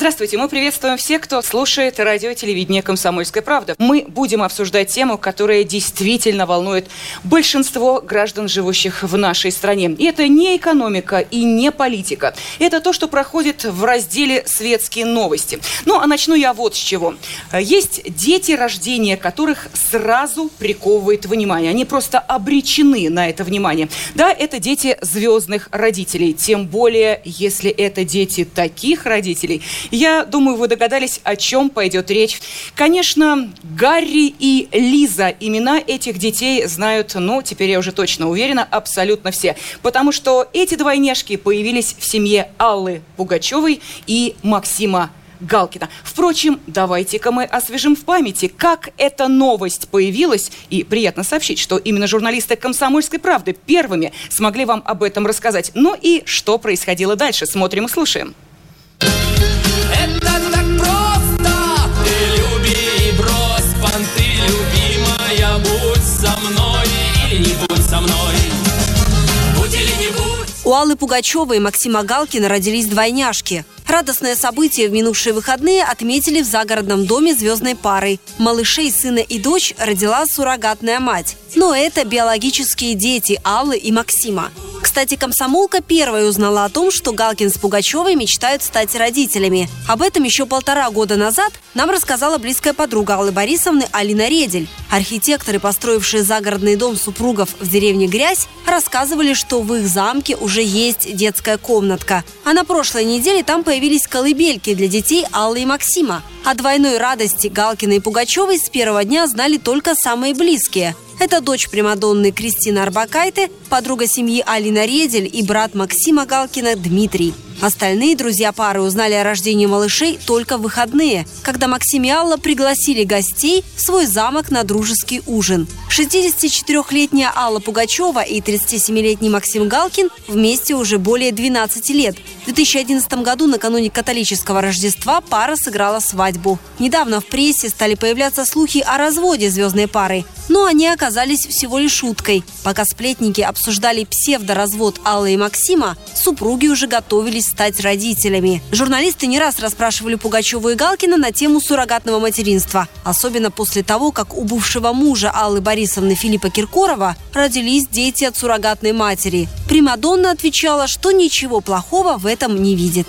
Здравствуйте, мы приветствуем всех, кто слушает радио и телевидение «Комсомольская правда». Мы будем обсуждать тему, которая действительно волнует большинство граждан, живущих в нашей стране. И это не экономика и не политика. Это то, что проходит в разделе «Светские новости». Ну, а начну я вот с чего. Есть дети, рождения которых сразу приковывает внимание. Они просто обречены на это внимание. Да, это дети звездных родителей. Тем более, если это дети таких родителей – я думаю, вы догадались, о чем пойдет речь. Конечно, Гарри и Лиза. Имена этих детей знают, ну, теперь я уже точно уверена, абсолютно все. Потому что эти двойняшки появились в семье Аллы Пугачевой и Максима Галкина. Впрочем, давайте-ка мы освежим в памяти, как эта новость появилась. И приятно сообщить, что именно журналисты «Комсомольской правды» первыми смогли вам об этом рассказать. Ну и что происходило дальше, смотрим и слушаем. У Аллы Пугачевой и Максима Галкина родились двойняшки. Радостное событие в минувшие выходные отметили в загородном доме звездной парой. Малышей сына и дочь родила суррогатная мать. Но это биологические дети Аллы и Максима. Кстати, комсомолка первой узнала о том, что Галкин с Пугачевой мечтают стать родителями. Об этом еще полтора года назад нам рассказала близкая подруга Аллы Борисовны Алина Редель. Архитекторы, построившие загородный дом супругов в деревне Грязь, рассказывали, что в их замке уже есть детская комнатка. А на прошлой неделе там появились колыбельки для детей Аллы и Максима. О двойной радости Галкина и Пугачевой с первого дня знали только самые близкие – это дочь Примадонны Кристина Арбакайте, подруга семьи Алина Редель и брат Максима Галкина Дмитрий. Остальные друзья пары узнали о рождении малышей только в выходные, когда Максим и Алла пригласили гостей в свой замок на дружеский ужин. 64-летняя Алла Пугачева и 37-летний Максим Галкин вместе уже более 12 лет. В 2011 году, накануне католического Рождества, пара сыграла свадьбу. Недавно в прессе стали появляться слухи о разводе звездной пары, но они оказались всего лишь шуткой. Пока сплетники обсуждали псевдоразвод Аллы и Максима, супруги уже готовились стать родителями. Журналисты не раз расспрашивали Пугачеву и Галкина на тему суррогатного материнства. Особенно после того, как у бывшего мужа Аллы Борисовны Филиппа Киркорова родились дети от суррогатной матери. Примадонна отвечала, что ничего плохого в этом не видит.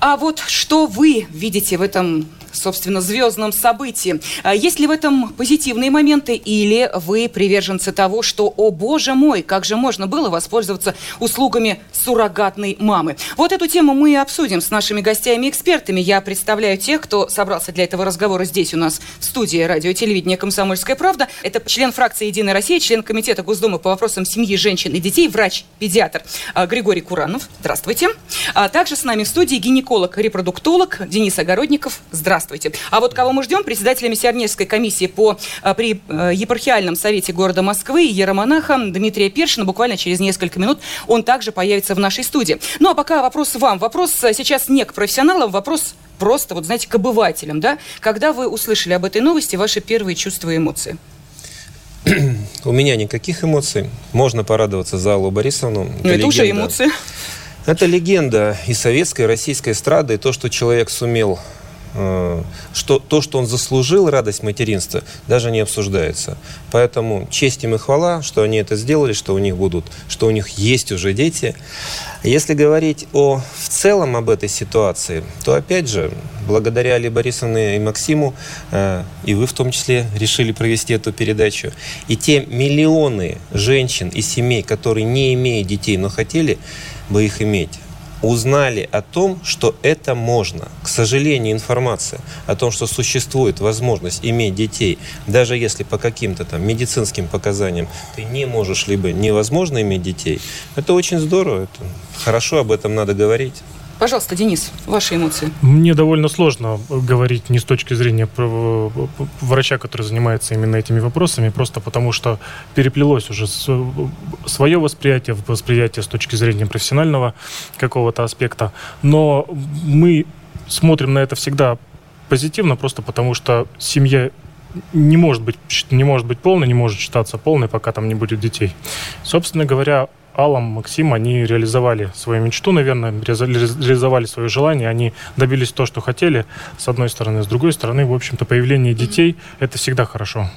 А вот что вы видите в этом собственно, звездном событии. А есть ли в этом позитивные моменты или вы приверженцы того, что, о боже мой, как же можно было воспользоваться услугами суррогатной мамы? Вот эту тему мы и обсудим с нашими гостями и экспертами. Я представляю тех, кто собрался для этого разговора здесь у нас в студии радио и телевидения «Комсомольская правда». Это член фракции «Единая Россия», член Комитета Госдумы по вопросам семьи, женщин и детей, врач-педиатр а, Григорий Куранов. Здравствуйте. А также с нами в студии гинеколог-репродуктолог Денис Огородников. Здравствуйте. Здравствуйте. А вот кого мы ждем? Председателя миссионерской комиссии по, а, при э, епархиальном совете города Москвы Еромонаха Дмитрия Першина. Буквально через несколько минут он также появится в нашей студии. Ну, а пока вопрос вам. Вопрос э, сейчас не к профессионалам, вопрос просто, вот знаете, к обывателям, да? Когда вы услышали об этой новости, ваши первые чувства и эмоции? У меня никаких эмоций. Можно порадоваться за Аллу Борисовну. Ну, это, это уже эмоции. Это легенда и советской, и российской эстрады, и то, что человек сумел Э, что то, что он заслужил, радость материнства, даже не обсуждается. Поэтому честь им и хвала, что они это сделали, что у них будут, что у них есть уже дети. Если говорить о, в целом об этой ситуации, то опять же, благодаря Али Борисовне и Максиму, э, и вы в том числе решили провести эту передачу, и те миллионы женщин и семей, которые не имеют детей, но хотели бы их иметь, узнали о том, что это можно. К сожалению, информация о том, что существует возможность иметь детей, даже если по каким-то там медицинским показаниям ты не можешь, либо невозможно иметь детей, это очень здорово, это хорошо, об этом надо говорить. Пожалуйста, Денис, ваши эмоции. Мне довольно сложно говорить не с точки зрения врача, который занимается именно этими вопросами, просто потому что переплелось уже свое восприятие, восприятие с точки зрения профессионального какого-то аспекта. Но мы смотрим на это всегда позитивно, просто потому что семья не может быть, не может быть полной, не может считаться полной, пока там не будет детей. Собственно говоря, Аллам, Максим, они реализовали свою мечту, наверное, реализовали свое желание, они добились то, что хотели, с одной стороны. С другой стороны, в общем-то, появление детей – это всегда хорошо.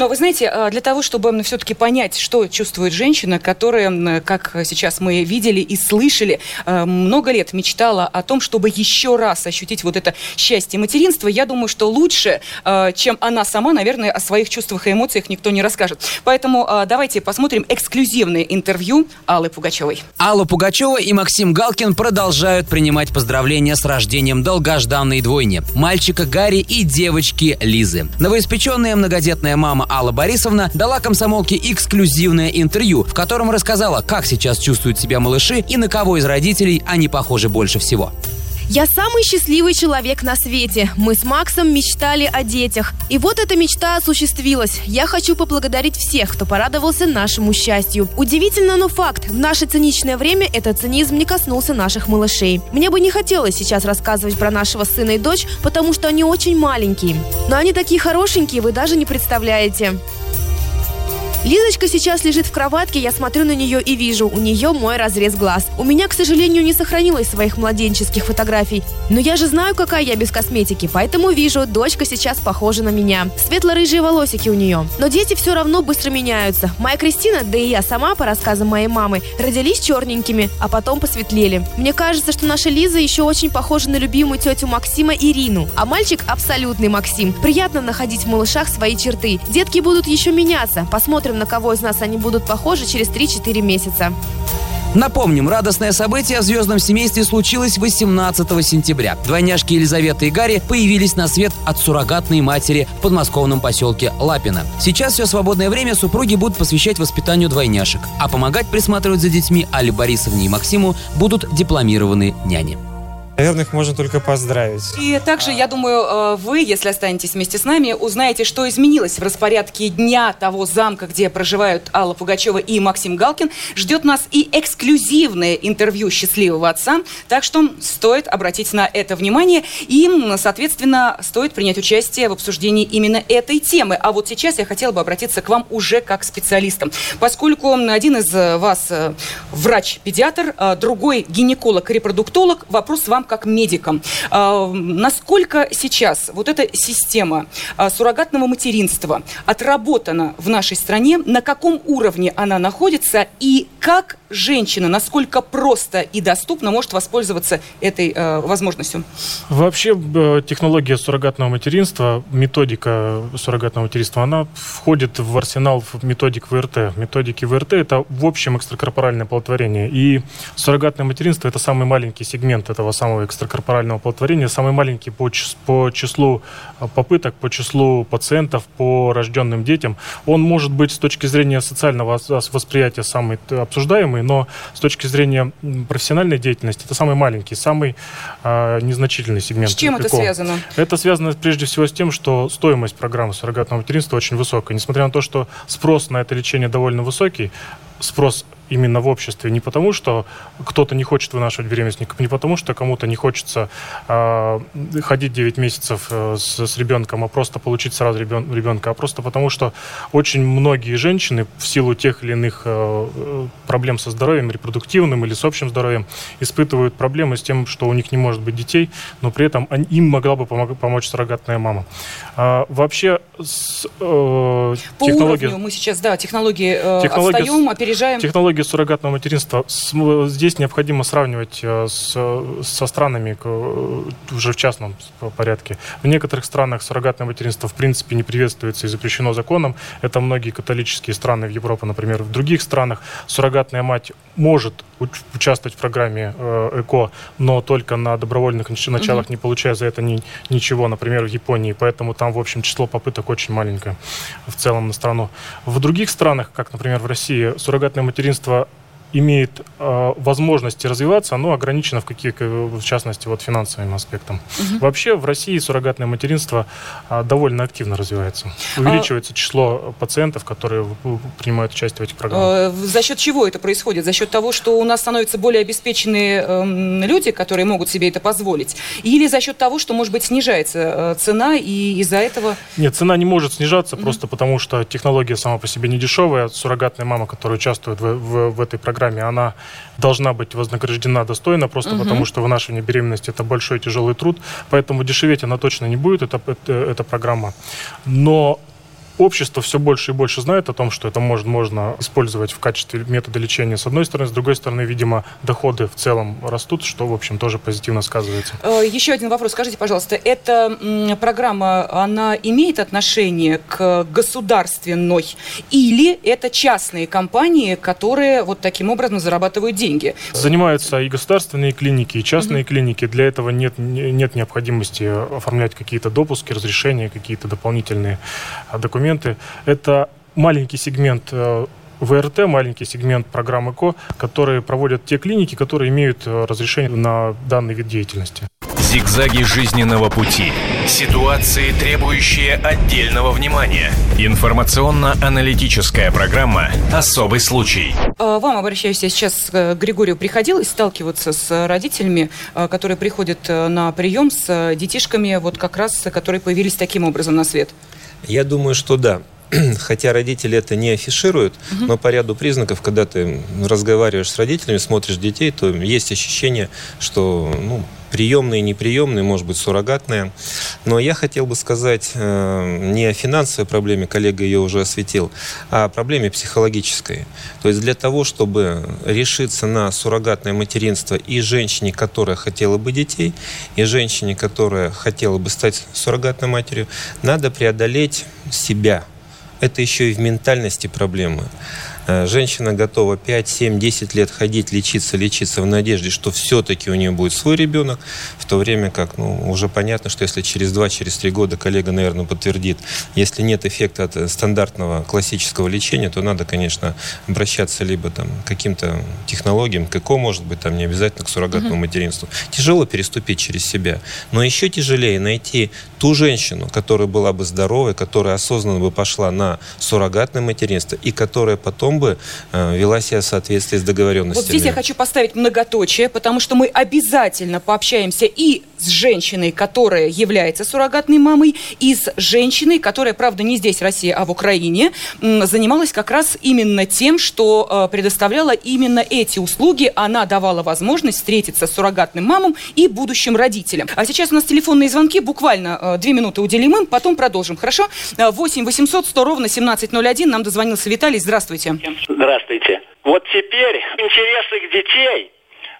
Но вы знаете, а, для того, чтобы все-таки понять, что чувствует женщина, которая, как сейчас мы видели и слышали, а, много лет мечтала о том, чтобы еще раз ощутить вот это счастье материнства, я думаю, что лучше, а, чем она сама, наверное, о своих чувствах и эмоциях никто не расскажет. Поэтому давайте посмотрим эксклюзивное интервью Аллы Пугачевой. Алла Пугачева и Максим Галкин продолжают принимать поздравления с рождением долгожданной двойни – мальчика Гарри и девочки Лизы. Новоиспеченная многодетная мама Алла Борисовна дала комсомолке эксклюзивное интервью, в котором рассказала, как сейчас чувствуют себя малыши и на кого из родителей они похожи больше всего. Я самый счастливый человек на свете. Мы с Максом мечтали о детях. И вот эта мечта осуществилась. Я хочу поблагодарить всех, кто порадовался нашему счастью. Удивительно, но факт. В наше циничное время этот цинизм не коснулся наших малышей. Мне бы не хотелось сейчас рассказывать про нашего сына и дочь, потому что они очень маленькие. Но они такие хорошенькие, вы даже не представляете. Лизочка сейчас лежит в кроватке, я смотрю на нее и вижу, у нее мой разрез глаз. У меня, к сожалению, не сохранилось своих младенческих фотографий, но я же знаю, какая я без косметики, поэтому вижу, дочка сейчас похожа на меня. Светло-рыжие волосики у нее. Но дети все равно быстро меняются. Моя Кристина, да и я сама, по рассказам моей мамы, родились черненькими, а потом посветлели. Мне кажется, что наша Лиза еще очень похожа на любимую тетю Максима Ирину, а мальчик абсолютный Максим. Приятно находить в малышах свои черты. Детки будут еще меняться. Посмотрим, посмотрим, на кого из нас они будут похожи через 3-4 месяца. Напомним, радостное событие в звездном семействе случилось 18 сентября. Двойняшки Елизавета и Гарри появились на свет от суррогатной матери в подмосковном поселке Лапино. Сейчас все свободное время супруги будут посвящать воспитанию двойняшек, а помогать присматривать за детьми Али Борисовне и Максиму будут дипломированные няни. Наверное, их можно только поздравить. И также, я думаю, э, вы, если останетесь вместе с нами, узнаете, что изменилось в распорядке дня того замка, где проживают Алла Пугачева и Максим Галкин. Ждет нас и эксклюзивное интервью счастливого отца. Так что стоит обратить на это внимание. И, соответственно, стоит принять участие в обсуждении именно этой темы. А вот сейчас я хотела бы обратиться к вам уже как специалистам. Поскольку один из вас э, врач-педиатр, другой гинеколог-репродуктолог, вопрос вам как медикам. А, насколько сейчас вот эта система а, суррогатного материнства отработана в нашей стране, на каком уровне она находится и как женщина, насколько просто и доступно может воспользоваться этой э, возможностью? Вообще э, технология суррогатного материнства, методика суррогатного материнства, она входит в арсенал методик ВРТ. Методики ВРТ – это в общем экстракорпоральное оплодотворение. И суррогатное материнство – это самый маленький сегмент этого самого экстракорпорального оплодотворения, самый маленький по, по числу э, попыток, по числу пациентов, по рожденным детям. Он может быть с точки зрения социального восприятия самый обсуждаемый, самый, но с точки зрения профессиональной деятельности это самый маленький, самый э, незначительный сегмент. С чем это связано? Это связано прежде всего с тем, что стоимость программы суррогатного материнства очень высокая. Несмотря на то, что спрос на это лечение довольно высокий, спрос именно в обществе. Не потому, что кто-то не хочет вынашивать беременность, не потому, что кому-то не хочется э, ходить 9 месяцев э, с, с ребенком, а просто получить сразу ребен, ребенка, а просто потому, что очень многие женщины в силу тех или иных э, э проблем со здоровьем, репродуктивным или с общим здоровьем, испытывают проблемы с тем, что у них не может быть детей, но при этом им могла бы помог, помочь суррогатная мама. А, вообще с, э, По технология... уровню мы сейчас, да, технологии, э, технология отстаем, опережаем. Технология технологии суррогатного материнства здесь необходимо сравнивать э, с, со странами уже в частном порядке. В некоторых странах суррогатное материнство в принципе не приветствуется и запрещено законом. Это многие католические страны в Европе, например. В других странах суррогатная мать может участвовать в программе э, ЭКО, но только на добровольных началах, угу. не получая за это ни, ничего, например, в Японии. Поэтому там, в общем, число попыток очень маленькое в целом на страну. В других странах, как, например, в России, суррогатное материнство имеет э, возможности развиваться, оно ограничено в каких, в частности, вот финансовым аспектом. Угу. Вообще в России суррогатное материнство э, довольно активно развивается. А Увеличивается а... число пациентов, которые принимают участие в этих программах. За счет чего это происходит? За счет того, что у нас становятся более обеспеченные э, люди, которые могут себе это позволить? Или за счет того, что, может быть, снижается э, цена и из-за этого... Нет, цена не может снижаться угу. просто потому, что технология сама по себе не дешевая. Суррогатная мама, которая участвует в, в, в этой программе, программе, она должна быть вознаграждена достойно, просто угу. потому что вынашивание беременности это большой тяжелый труд, поэтому дешеветь она точно не будет, это, это, эта программа. Но общество все больше и больше знает о том, что это может, можно использовать в качестве метода лечения с одной стороны, с другой стороны, видимо, доходы в целом растут, что, в общем, тоже позитивно сказывается. Э, еще один вопрос. Скажите, пожалуйста, эта программа, она имеет отношение к государственной или это частные компании, которые вот таким образом зарабатывают деньги? Занимаются и государственные клиники, и частные угу. клиники. Для этого нет, нет необходимости оформлять какие-то допуски, разрешения, какие-то дополнительные документы инструменты. Это маленький сегмент э, ВРТ, маленький сегмент программы КО, которые проводят те клиники, которые имеют э, разрешение на данный вид деятельности. Зигзаги жизненного пути. Ситуации, требующие отдельного внимания. Информационно-аналитическая программа «Особый случай». А, вам обращаюсь я сейчас к Григорию. Приходилось сталкиваться с родителями, которые приходят э, на прием с детишками, вот как раз, которые появились таким образом на свет? Я думаю, что да. Хотя родители это не афишируют, угу. но по ряду признаков, когда ты разговариваешь с родителями, смотришь детей, то есть ощущение, что ну, приемные, неприемные, может быть, суррогатные. Но я хотел бы сказать э, не о финансовой проблеме, коллега ее уже осветил, а о проблеме психологической. То есть для того, чтобы решиться на суррогатное материнство и женщине, которая хотела бы детей, и женщине, которая хотела бы стать суррогатной матерью, надо преодолеть себя. Это еще и в ментальности проблемы. Э, женщина готова 5, 7, 10 лет ходить, лечиться, лечиться в надежде, что все-таки у нее будет свой ребенок, в то время как ну, уже понятно, что если через 2-3 через года, коллега, наверное, подтвердит, если нет эффекта от стандартного классического лечения, то надо, конечно, обращаться либо там, к каким-то технологиям, к ЭКО, может быть, там не обязательно к суррогатному угу. материнству. Тяжело переступить через себя, но еще тяжелее найти ту женщину, которая была бы здоровой, которая осознанно бы пошла на суррогатное материнство и которая потом бы э, вела себя в соответствии с договоренностями. Вот здесь я хочу поставить многоточие, потому что мы обязательно пообщаемся и с женщиной, которая является суррогатной мамой, и с женщиной, которая, правда, не здесь, в России, а в Украине, занималась как раз именно тем, что э, предоставляла именно эти услуги. Она давала возможность встретиться с суррогатным мамам и будущим родителям. А сейчас у нас телефонные звонки, буквально э, две минуты уделим им, потом продолжим. Хорошо? 8 800 100 ровно 1701. Нам дозвонился Виталий. Здравствуйте. Здравствуйте. Вот теперь интересы детей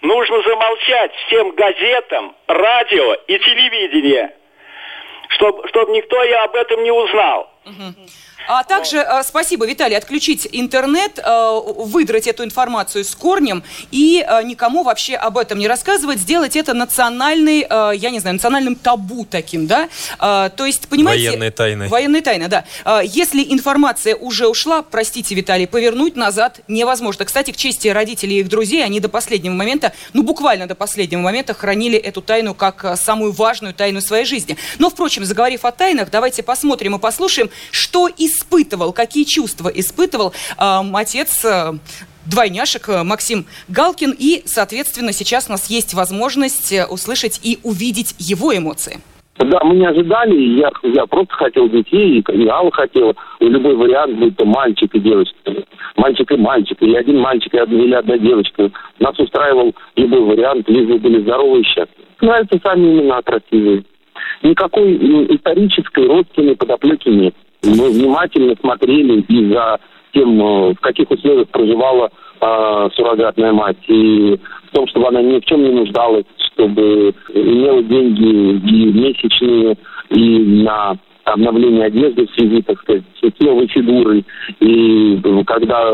нужно замолчать всем газетам, радио и телевидению, чтобы чтоб никто и об этом не узнал. Угу. А также, э, спасибо, Виталий, отключить интернет, э, выдрать эту информацию с корнем и э, никому вообще об этом не рассказывать, сделать это национальной, я не знаю, национальным табу таким, да? То есть, понимаете... Военной тайной. Военной тайной, да. Если информация уже ушла, простите, Виталий, повернуть назад невозможно. Кстати, к чести родителей и их друзей, они до последнего момента, ну, буквально до последнего момента хранили эту тайну как самую важную тайну своей жизни. Но, впрочем, заговорив о тайнах, давайте посмотрим и послушаем, что из испытывал, какие чувства испытывал э, отец э, двойняшек э, Максим Галкин. И, соответственно, сейчас у нас есть возможность э, услышать и увидеть его эмоции. Да, мы не ожидали, я, я просто хотел детей, и Алла хотела, и любой вариант, будь то мальчик и девочка, мальчик и мальчик, или один мальчик, или одна девочка. Нас устраивал любой вариант, лишь бы были здоровы и счастливы. Нравятся сами имена красивые. Никакой исторической родственной подоплеки нет. Мы внимательно смотрели и за тем, э, в каких условиях проживала э, суррогатная мать, и в том, чтобы она ни в чем не нуждалась, чтобы имела деньги и месячные, и на обновление одежды в связи, так сказать, фигурой. И когда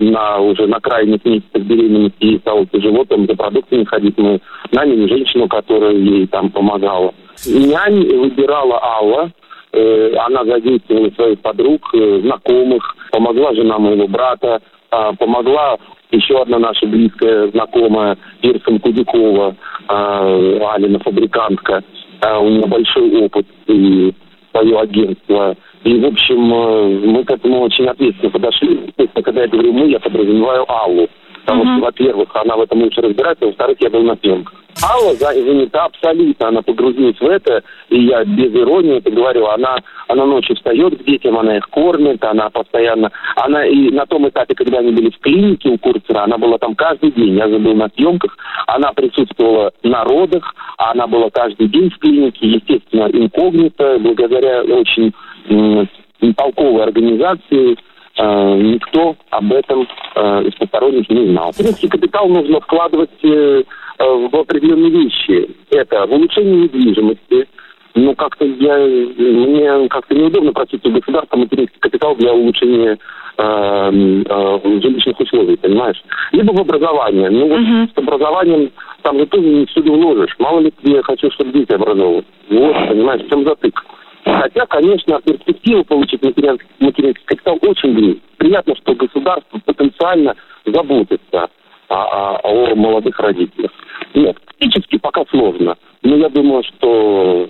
на, уже на крайних месяцах беременности ей стало тяжело там за продуктами ходить, мы наняли женщину, которая ей там помогала. Нянь выбирала Алла, Э, она задействовала своих подруг, э, знакомых, помогла жена моего брата, а, помогла еще одна наша близкая знакомая Ирсом Кудякова, а, Алина фабрикантка. А, у нее большой опыт и свое агентство. И, в общем, э, мы к этому очень ответственно подошли. Когда я говорю «мы», я подразумеваю Аллу. Потому mm-hmm. что, во-первых, она в этом лучше разбирается, во-вторых, я был на съемках. Алла занята абсолютно, она погрузилась в это, и я без иронии это говорю, она, она ночью встает к детям, она их кормит, она постоянно, она и на том этапе, когда они были в клинике у Курцера, она была там каждый день, я же был на съемках, она присутствовала на родах, она была каждый день в клинике, естественно, инкогнито, благодаря очень м- толковой организации, никто об этом э, из посторонних не знал. Римский капитал нужно вкладывать э, Э, в определенные вещи. Это в улучшение недвижимости. Ну, как-то я, мне как-то неудобно просить у государства материнский капитал для улучшения э, э, жилищных условий, понимаешь? Либо в образование. Ну, вот uh-huh. с образованием там же тоже не всюду вложишь. Мало ли я хочу, чтобы дети образовывались. Вот, понимаешь, в чем затык. Хотя, конечно, перспектива получить материнский, материнский капитал очень греет. Приятно, что государство потенциально заботится о, о, о молодых родителях. Нет, физически пока сложно. Но я думаю, что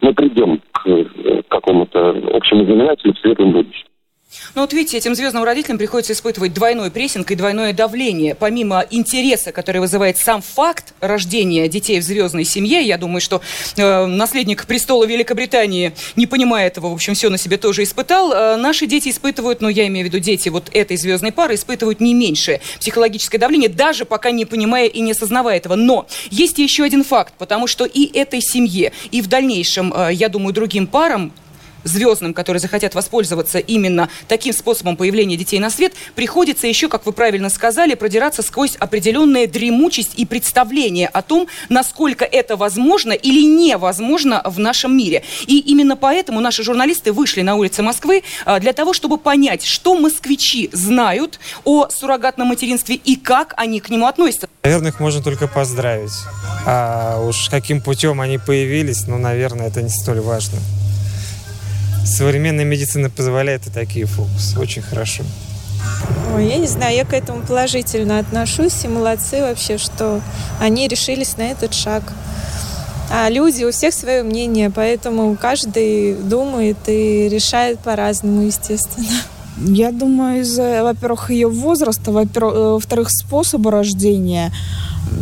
мы придем к э, какому-то общему знаменателю в светлом будущем. Ну вот видите, этим звездным родителям приходится испытывать двойной прессинг и двойное давление. Помимо интереса, который вызывает сам факт рождения детей в звездной семье, я думаю, что э, наследник престола Великобритании, не понимая этого, в общем, все на себе тоже испытал. Э, наши дети испытывают, ну я имею в виду дети вот этой звездной пары, испытывают не меньшее психологическое давление, даже пока не понимая и не осознавая этого. Но есть еще один факт, потому что и этой семье, и в дальнейшем, э, я думаю, другим парам звездным, которые захотят воспользоваться именно таким способом появления детей на свет, приходится еще, как вы правильно сказали, продираться сквозь определенная дремучесть и представление о том, насколько это возможно или невозможно в нашем мире. И именно поэтому наши журналисты вышли на улицы Москвы а, для того, чтобы понять, что москвичи знают о суррогатном материнстве и как они к нему относятся. Наверное, их можно только поздравить. А уж каким путем они появились, ну, наверное, это не столь важно современная медицина позволяет и такие фокусы. Очень хорошо. Ой, я не знаю, я к этому положительно отношусь, и молодцы вообще, что они решились на этот шаг. А люди, у всех свое мнение, поэтому каждый думает и решает по-разному, естественно. Я думаю, из-за, во-первых, ее возраста, во-вторых, способа рождения,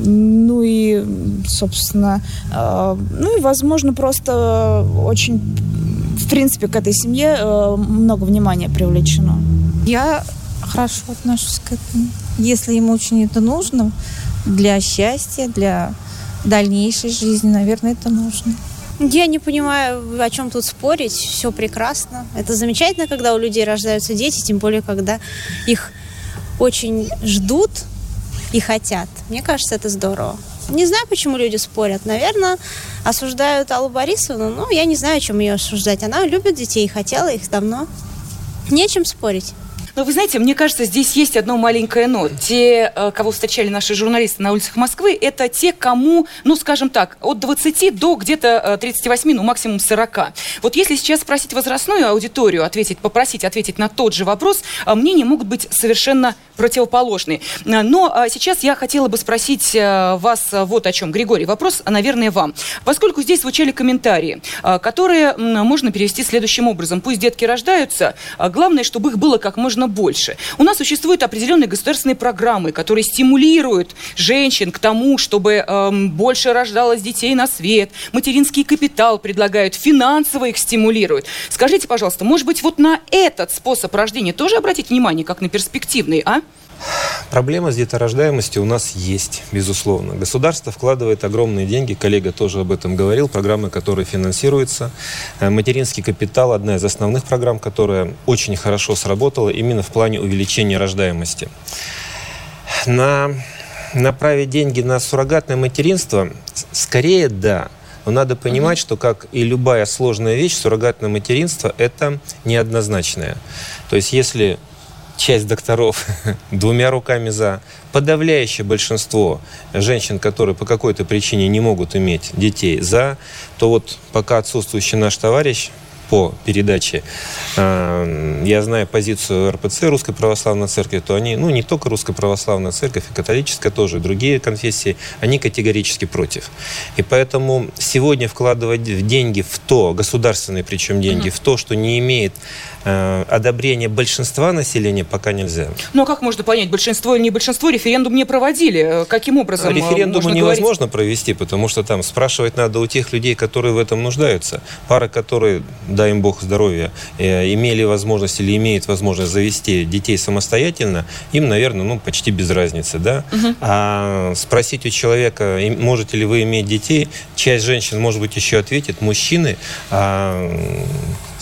ну и, собственно, э, ну и, возможно, просто очень в принципе, к этой семье э, много внимания привлечено. Я хорошо отношусь к этому. Если ему очень это нужно, для счастья, для дальнейшей жизни, наверное, это нужно. Я не понимаю, о чем тут спорить. Все прекрасно. Это замечательно, когда у людей рождаются дети, тем более, когда их очень ждут и хотят. Мне кажется, это здорово. Не знаю, почему люди спорят. Наверное, осуждают Аллу Борисовну. Ну, я не знаю, о чем ее осуждать. Она любит детей, хотела их давно. Нечем спорить. Но вы знаете, мне кажется, здесь есть одно маленькое но. Те, э, кого встречали наши журналисты на улицах Москвы, это те, кому, ну, скажем так, от 20 до где-то 38, э, ну, максимум 40. Вот если сейчас спросить возрастную аудиторию, ответить, попросить ответить на тот же вопрос, э, мнения могут быть совершенно противоположные. Но сейчас я хотела бы спросить вас вот о чем. Григорий, вопрос, наверное, вам. Поскольку здесь звучали комментарии, которые можно перевести следующим образом. Пусть детки рождаются, главное, чтобы их было как можно больше. У нас существуют определенные государственные программы, которые стимулируют женщин к тому, чтобы эм, больше рождалось детей на свет. Материнский капитал предлагают, финансово их стимулируют. Скажите, пожалуйста, может быть, вот на этот способ рождения тоже обратить внимание, как на перспективный, а? Проблема с деторождаемостью у нас есть, безусловно. Государство вкладывает огромные деньги, коллега тоже об этом говорил, программы, которые финансируются. Э, материнский капитал – одна из основных программ, которая очень хорошо сработала именно в плане увеличения рождаемости. На направить деньги на суррогатное материнство, скорее да, но надо понимать, что, как и любая сложная вещь, суррогатное материнство – это неоднозначное. То есть, если часть докторов двумя руками за. Подавляющее большинство женщин, которые по какой-то причине не могут иметь детей за, то вот пока отсутствующий наш товарищ по передаче, э, я знаю позицию РПЦ, Русской Православной Церкви, то они, ну, не только Русская Православная Церковь, и католическая тоже, и другие конфессии, они категорически против. И поэтому сегодня вкладывать деньги в то, государственные причем деньги, в то, что не имеет э, одобрения большинства населения, пока нельзя. Ну а как можно понять, большинство или не большинство, референдум не проводили? Каким образом э, Референдум можно невозможно говорить? провести, потому что там спрашивать надо у тех людей, которые в этом нуждаются. Пара, которые, дай им Бог здоровья, э, имели возможность или имеют возможность завести детей самостоятельно, им, наверное, ну, почти без разницы, да. Мгм. А спросить у человека, можете ли вы иметь детей, часть женщин, может быть, еще ответит, мужчины, а,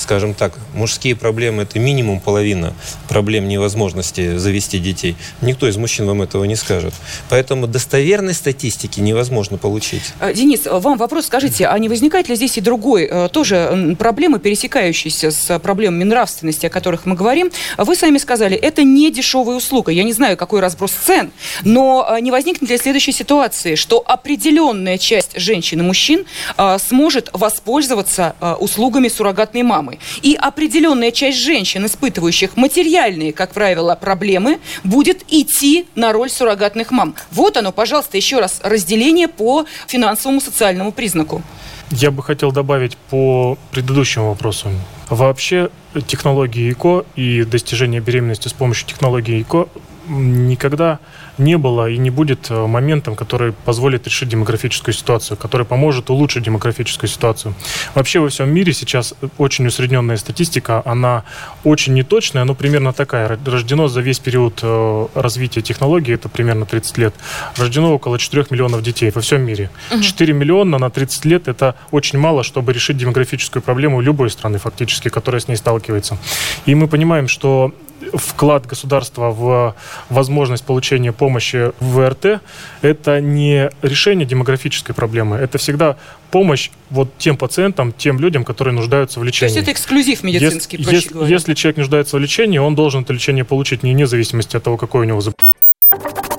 скажем так, мужские проблемы – это минимум половина проблем невозможности завести детей. Никто из мужчин вам этого не скажет. Поэтому достоверной статистики невозможно получить. А, Денис, вам вопрос, скажите, а не возникает ли здесь и другой, э, тоже проблемы, пересекающиеся с проблемами нравственности, о которых мы говорим? Вы сами сказали, это не дешевая услуга. Я не знаю, какой разброс цен, но э, не возникнет ли следующей ситуации, что определенная часть женщин и мужчин э, сможет воспользоваться э, услугами суррогатной мамы, и определенная часть женщин, испытывающих материальные, как правило, проблемы, будет идти на роль суррогатных мам. Вот оно, пожалуйста, еще раз разделение по финансовому социальному признаку. Я бы хотел добавить по предыдущему вопросу. Вообще технологии ЭКО и достижение беременности с помощью технологии ЭКО никогда не было и не будет э, моментом, который позволит решить демографическую ситуацию, который поможет улучшить демографическую ситуацию. Вообще во всем мире сейчас очень усредненная статистика, она очень неточная, но примерно такая. Ро- Рождено за весь период э, развития технологий, это примерно 30 лет, рождено около 4 миллионов детей во всем мире. Мгм. 4 миллиона на 30 лет это очень мало, чтобы решить демографическую проблему любой страны фактически, которая с ней сталкивается. И мы понимаем, что вклад государства в возможность получения помощи в ВРТ – это не решение демографической проблемы, это всегда помощь вот тем пациентам, тем людям, которые нуждаются в То лечении. есть это эксклюзив медицинский, Ес- проще говоря. Если человек нуждается в лечении, он должен это лечение получить не вне зависимости от того, какое у него заболевание.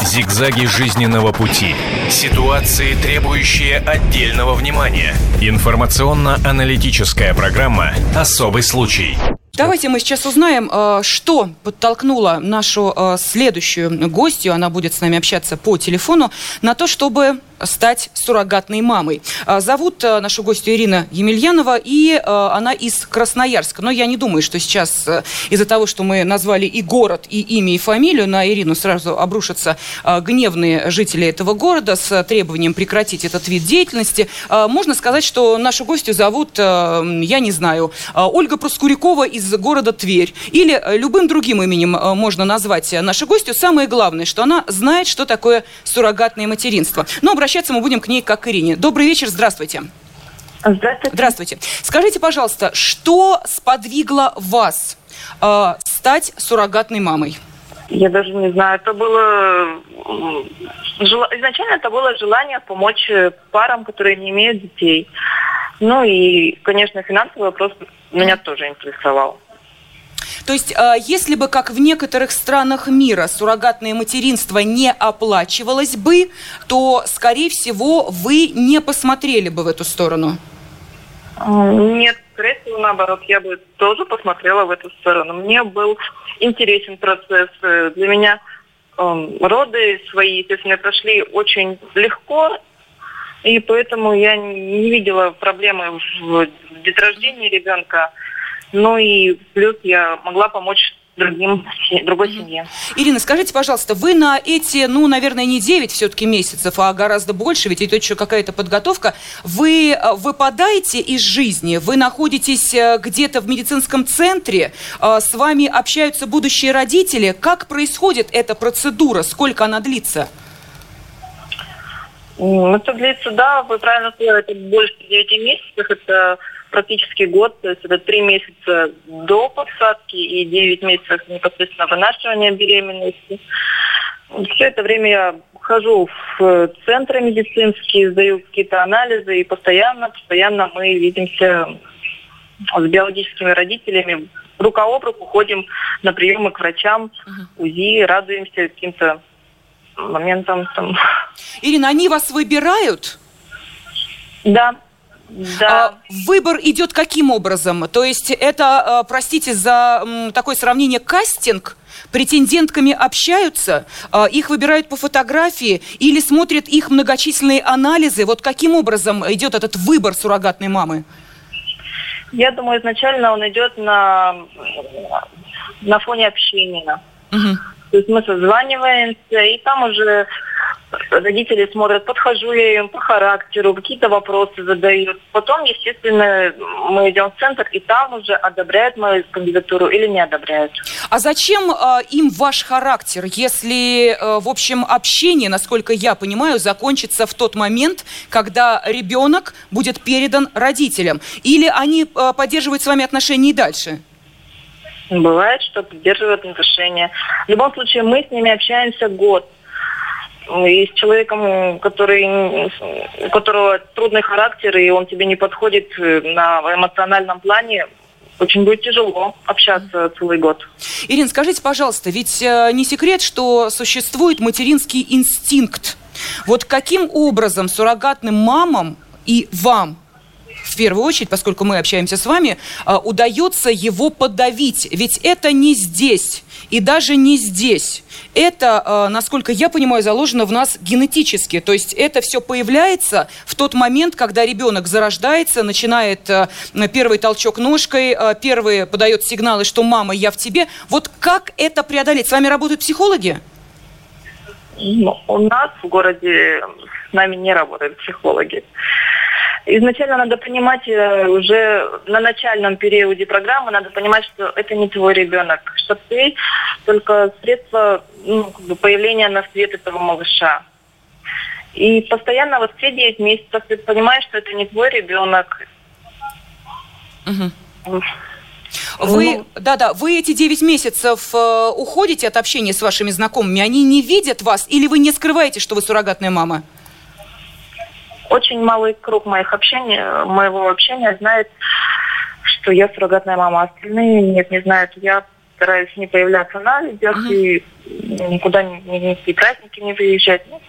Зигзаги жизненного пути. Ситуации, требующие отдельного внимания. Информационно-аналитическая программа «Особый случай». Давайте мы сейчас узнаем, э, что подтолкнуло нашу э, следующую гостью, она будет с нами общаться по телефону, на то, чтобы стать суррогатной мамой. А, Зовут э, нашу гостью Ирина Емельянова, и э, она из Красноярска. Но я не думаю, что сейчас э, из-за того, что мы назвали и город, и имя, и фамилию, на Ирину сразу обрушатся э, гневные жители этого города с требованием прекратить этот вид деятельности. Э, Можно сказать, что нашу гостью зовут, э, я не знаю, э, Ольга Проскурякова из города Тверь. Или э, любым другим именем э, можно назвать э, нашу гостью. Самое главное, что она знает, что такое суррогатное материнство. Но обращаться мы будем к ней как к Ирине. Добрый вечер, здравствуйте. Здравствуйте. Здравствуйте. Скажите, пожалуйста, что сподвигло вас э, стать суррогатной мамой? Я даже не знаю, это было... Изначально это было желание помочь парам, которые не имеют детей. Ну и, конечно, финансовый вопрос меня тоже интересовал. То есть, э, если бы, как в некоторых странах мира, суррогатное материнство не оплачивалось бы, то, скорее всего, вы не посмотрели бы в эту сторону. Нет, скорее всего, наоборот, я бы тоже посмотрела в эту сторону. Мне был интересен процесс. Э, Для меня эм, роды свои, естественно, прошли очень легко, и поэтому я не видела проблемы в деторождении ребенка. Ну и плюс я могла помочь другим, другой семье. Ирина, скажите, пожалуйста, вы на эти, ну, наверное, не 9 все-таки месяцев, а гораздо больше, ведь это еще какая-то подготовка, вы э, выпадаете из жизни, вы находитесь э, где-то в медицинском центре, э, с вами общаются будущие родители. Как происходит эта процедура? Сколько она длится? Это длится, да, вы правильно сказали, это больше 9 месяцев, это практически год, то есть это 3 месяца до посадки и 9 месяцев непосредственно вынашивания беременности. Все это время я хожу в центры медицинские, сдаю какие-то анализы, и постоянно, постоянно мы видимся с биологическими родителями, рука об руку ходим на приемы к врачам, УЗИ, радуемся каким-то моментам. Там. Ирина, они вас выбирают? Да. Да. А, выбор идет каким образом? То есть это, а, простите за такое сравнение, кастинг? Претендентками общаются, а, их выбирают по фотографии или смотрят их многочисленные анализы? Вот каким образом идет этот выбор суррогатной мамы? Я думаю, изначально он идет на, на фоне общения. Мгм. То есть мы созваниваемся, и там уже родители смотрят, подхожу я им по характеру, какие-то вопросы задают. Потом, естественно, мы идем в центр, и там уже одобряют мою кандидатуру или не одобряют. А зачем э, им ваш характер, если, э, в общем, общение, насколько я понимаю, закончится в тот момент, когда ребенок будет передан родителям? Или они э, поддерживают с вами отношения и дальше? Бывает, что поддерживают отношения. В любом случае, мы с ними общаемся год. И с человеком, который, у которого трудный характер, и он тебе не подходит э, на эмоциональном плане, очень будет тяжело общаться целый год. Ирина, скажите, пожалуйста, ведь э, не секрет, что существует материнский инстинкт. Вот каким образом суррогатным мамам и вам первую очередь, поскольку мы общаемся с вами, а, удается его подавить. Ведь это не здесь и даже не здесь. Это, а, насколько я понимаю, заложено в нас генетически. То есть это все появляется в тот момент, когда ребенок зарождается, начинает а, первый толчок ножкой, первый подает сигналы, что «мама, я в тебе». Вот как это преодолеть? С вами работают психологи? Ну, у нас в городе с нами не работают психологи. Изначально надо понимать э, уже на начальном периоде программы, надо понимать, что это не твой ребенок, что ты только средство ну, как бы появления на свет этого малыша. И постоянно вот все 9 месяцев ты понимаешь, что это не твой ребенок. Вы, да-да, вы эти 9 месяцев э, уходите от общения с вашими знакомыми, они не видят вас, или вы не скрываете, что вы суррогатная мама? Очень малый круг моих общения, моего общения знает, что я суррогатная мама. Остальные нет, не знают. Я стараюсь не появляться на людях и никуда ни, ни, ни в какие праздники не выезжать. Ну,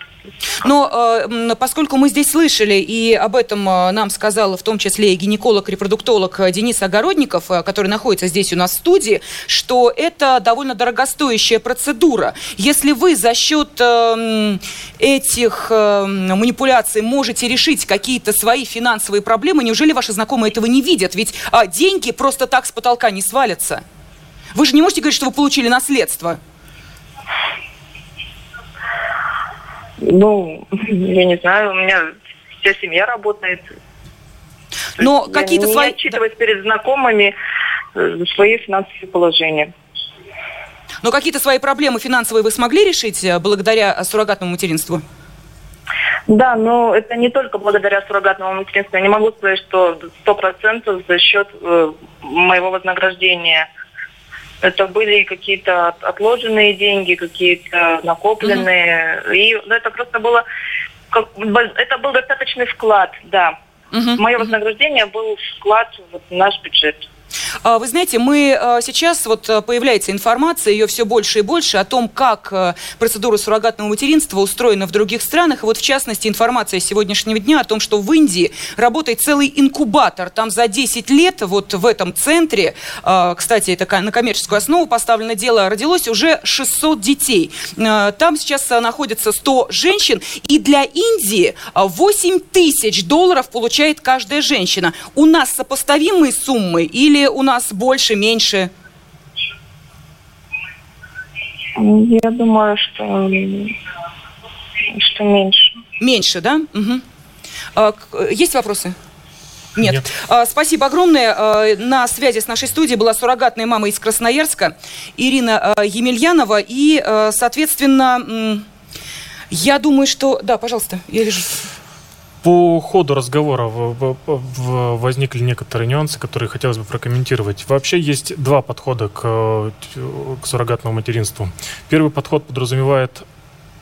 Но э, поскольку мы здесь слышали, и об этом э, нам сказал в том числе и гинеколог-репродуктолог э, Денис Огородников, э, который находится здесь у нас в студии, что это довольно дорогостоящая процедура. Если вы за счет э, этих э, манипуляций можете решить какие-то свои финансовые проблемы, неужели ваши знакомые этого не видят? Ведь а, деньги просто так с потолка не свалятся. Вы же не можете говорить, что вы получили наследство. Ну, я не знаю, у меня вся семья работает. Но какие-то свои- Не отчитываюсь перед знакомыми э, свои финансовые положения. Но какие-то свои проблемы финансовые вы смогли решить э, благодаря суррогатному материнству? Да, но это не только благодаря суррогатному материнству. Я не могу сказать, что сто процентов за счет э, моего вознаграждения. Это были какие-то от- отложенные деньги, какие-то накопленные. И ну, это просто было... как это был достаточный вклад, да. Мое вознаграждение был вклад в наш бюджет. А, Вы знаете, мы э, сейчас, вот э, появляется информация, ее все больше и больше, о том, как процедура суррогатного материнства устроена в других странах. И вот, в частности, информация сегодняшнего дня о том, что в Индии работает целый инкубатор. Там за 10 лет вот в этом центре, кстати, это на коммерческую основу поставлено дело, родилось уже 600 детей. Там сейчас находится 100 женщин, и для Индии э, 8 тысяч долларов получает каждая женщина. У нас сопоставимые суммы или у нас больше, меньше? Я думаю, что, что меньше. Меньше, да? Э, Есть вопросы? Нет. А, Спасибо огромное. А, На связи с нашей студией была суррогатная мама из Красноярска Ирина Емельянова. И, соответственно, я думаю, что... Да, пожалуйста, я вижу. По ходу разговора возникли некоторые нюансы, которые хотелось бы прокомментировать. Вообще есть два подхода к, к суррогатному материнству. Первый подход подразумевает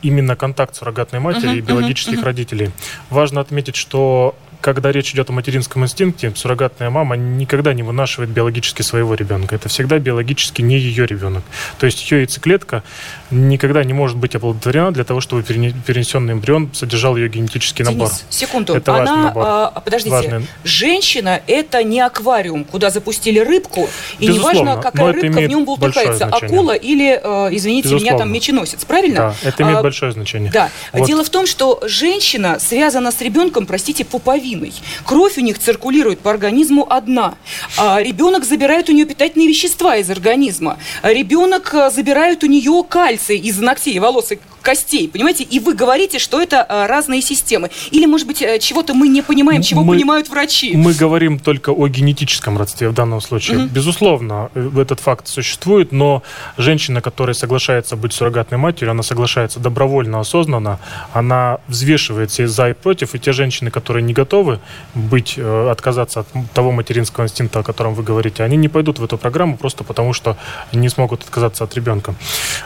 именно контакт суррогатной матери Мгм, и биологических мгм, мгм. родителей. Важно отметить, что когда речь идет о материнском инстинкте, суррогатная мама никогда не вынашивает биологически своего ребенка. Это всегда биологически не ее ребенок. То есть ее яйцеклетка никогда не может быть оплодотворена для того, чтобы перенесенный эмбрион содержал ее генетический набор. Денис, секунду. Это Она, важный набор. А, подождите, Важный. женщина – это не аквариум, куда запустили рыбку, и Безусловно, неважно, но какая рыбка в нем значение. акула или, э, извините меня, Безусловно. там меченосец, правильно? Да, это имеет А, большое значение. Да. Вот. Дело в том, что женщина связана с ребенком, простите, пуповиной. Кровь у них циркулирует по организму одна. А ребенок забирает у нее питательные вещества из организма. Ребенок а, забирает у нее кальций из ногтей, волос и костей. Понимаете? И вы говорите, что это а, разные системы. Или, может быть, э, чего-то мы не понимаем, чего Мы- понимают врачи. Мы говорим только о генетическом родстве в данном случае. Мгм. Безусловно, э, этот факт существует, но женщина, которая соглашается быть суррогатной матерью, она соглашается добровольно, осознанно, она взвешивает все за и против, и те женщины, которые не готовы быть, э, отказаться от того материнского инстинкта, о котором вы говорите, они не пойдут в эту программу просто потому, что не смогут отказаться от ребенка.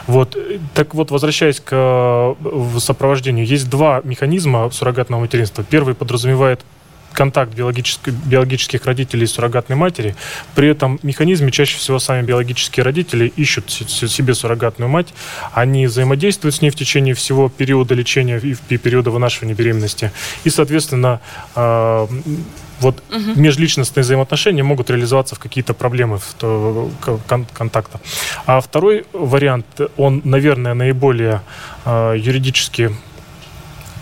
Вот. Э, Так вот, возвращаясь к э, в сопровождению, есть два механизма суррогатного материнства. Первый подразумевает контакт биологических, биологических родителей и суррогатной матери. При этом механизме чаще всего сами биологические родители ищут с- с- себе суррогатную мать. Они взаимодействуют с ней в течение всего периода лечения и периода вынашивания беременности. И, соответственно, э, вот Мгм. межличностные взаимоотношения могут реализоваться в какие-то проблемы в то- кон- контакта. А второй вариант, он, наверное, наиболее э, юридически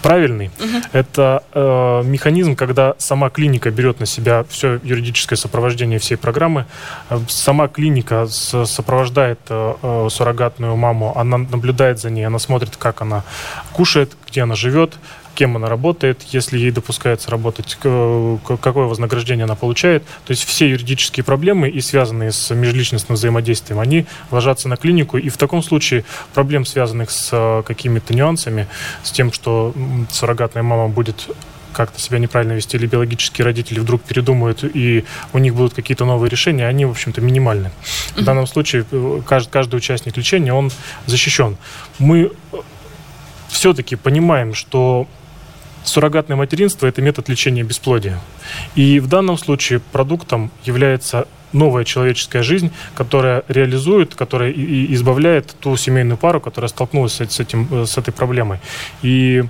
правильный. Это э, механизм, когда сама клиника берет на себя все юридическое сопровождение всей программы. Э, Сама клиника с- сопровождает э, э, суррогатную маму, она наблюдает за ней, она смотрит, как она кушает, где она живет, кем она работает, если ей допускается работать, какое вознаграждение она получает. То есть все юридические проблемы и связанные с межличностным взаимодействием, они ложатся на клинику. И в таком случае проблем, связанных с э, какими-то нюансами, с тем, что суррогатная мама будет как-то себя неправильно вести, или биологические родители вдруг передумают, и у них будут какие-то новые решения, они, в общем-то, минимальны. В данном случае э, каждый, каждый участник лечения, он защищен. Мы все-таки понимаем, что суррогатное материнство – это метод лечения бесплодия. И в данном случае продуктом является новая человеческая жизнь, которая реализует, которая и- избавляет ту семейную пару, которая столкнулась с, с этим, э, с этой проблемой. И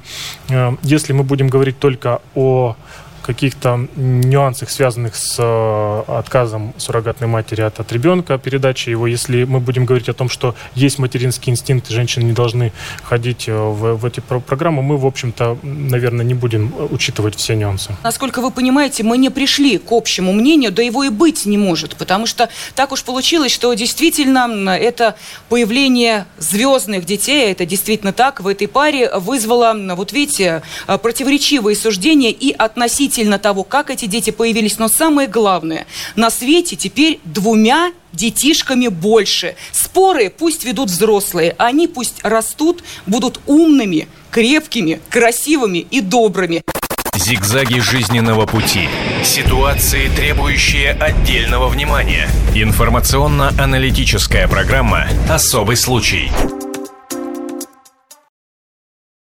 э, если мы будем говорить только о каких-то нюансах, связанных с э, отказом суррогатной матери от, от ребенка, передачи его, если мы будем говорить о том, что есть материнский инстинкт, женщины не должны ходить э, в, в эти про- программы, мы, в общем-то, наверное, не будем э, учитывать все нюансы. Насколько вы понимаете, мы не пришли к общему мнению, да его и быть не может, потому что так уж получилось, что действительно это появление звездных детей, это действительно так, в этой паре вызвало, вот видите, противоречивые суждения и относительно того, как эти дети появились. Но самое главное, на свете теперь двумя детишками больше. Споры пусть ведут взрослые, они пусть растут, будут умными, крепкими, красивыми и добрыми. Зигзаги жизненного пути. Ситуации, требующие отдельного внимания. Информационно-аналитическая программа «Особый случай».